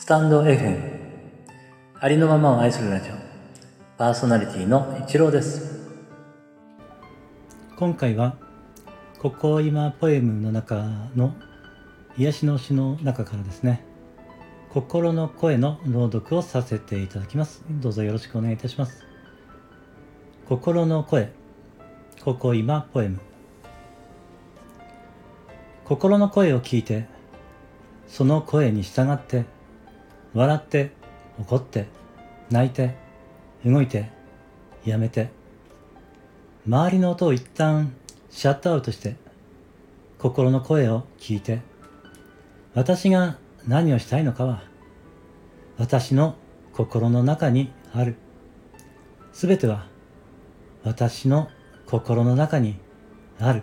スタンド FM ありのままを愛するラジオ。パーソナリティの一郎です。今回は「ここ今ポエム」の中の癒しの詩の中からですね。心の声の朗読をさせていただきます。どうぞよろしくお願いいたします。心の声。ここ今ポエム。心の声を聞いてその声に従って笑って怒って泣いて動いてやめて。周りの音を一旦シャットアウトして心の声を聞いて私が何をしたいのかは私の心の中にある。すべては私の心の中にある。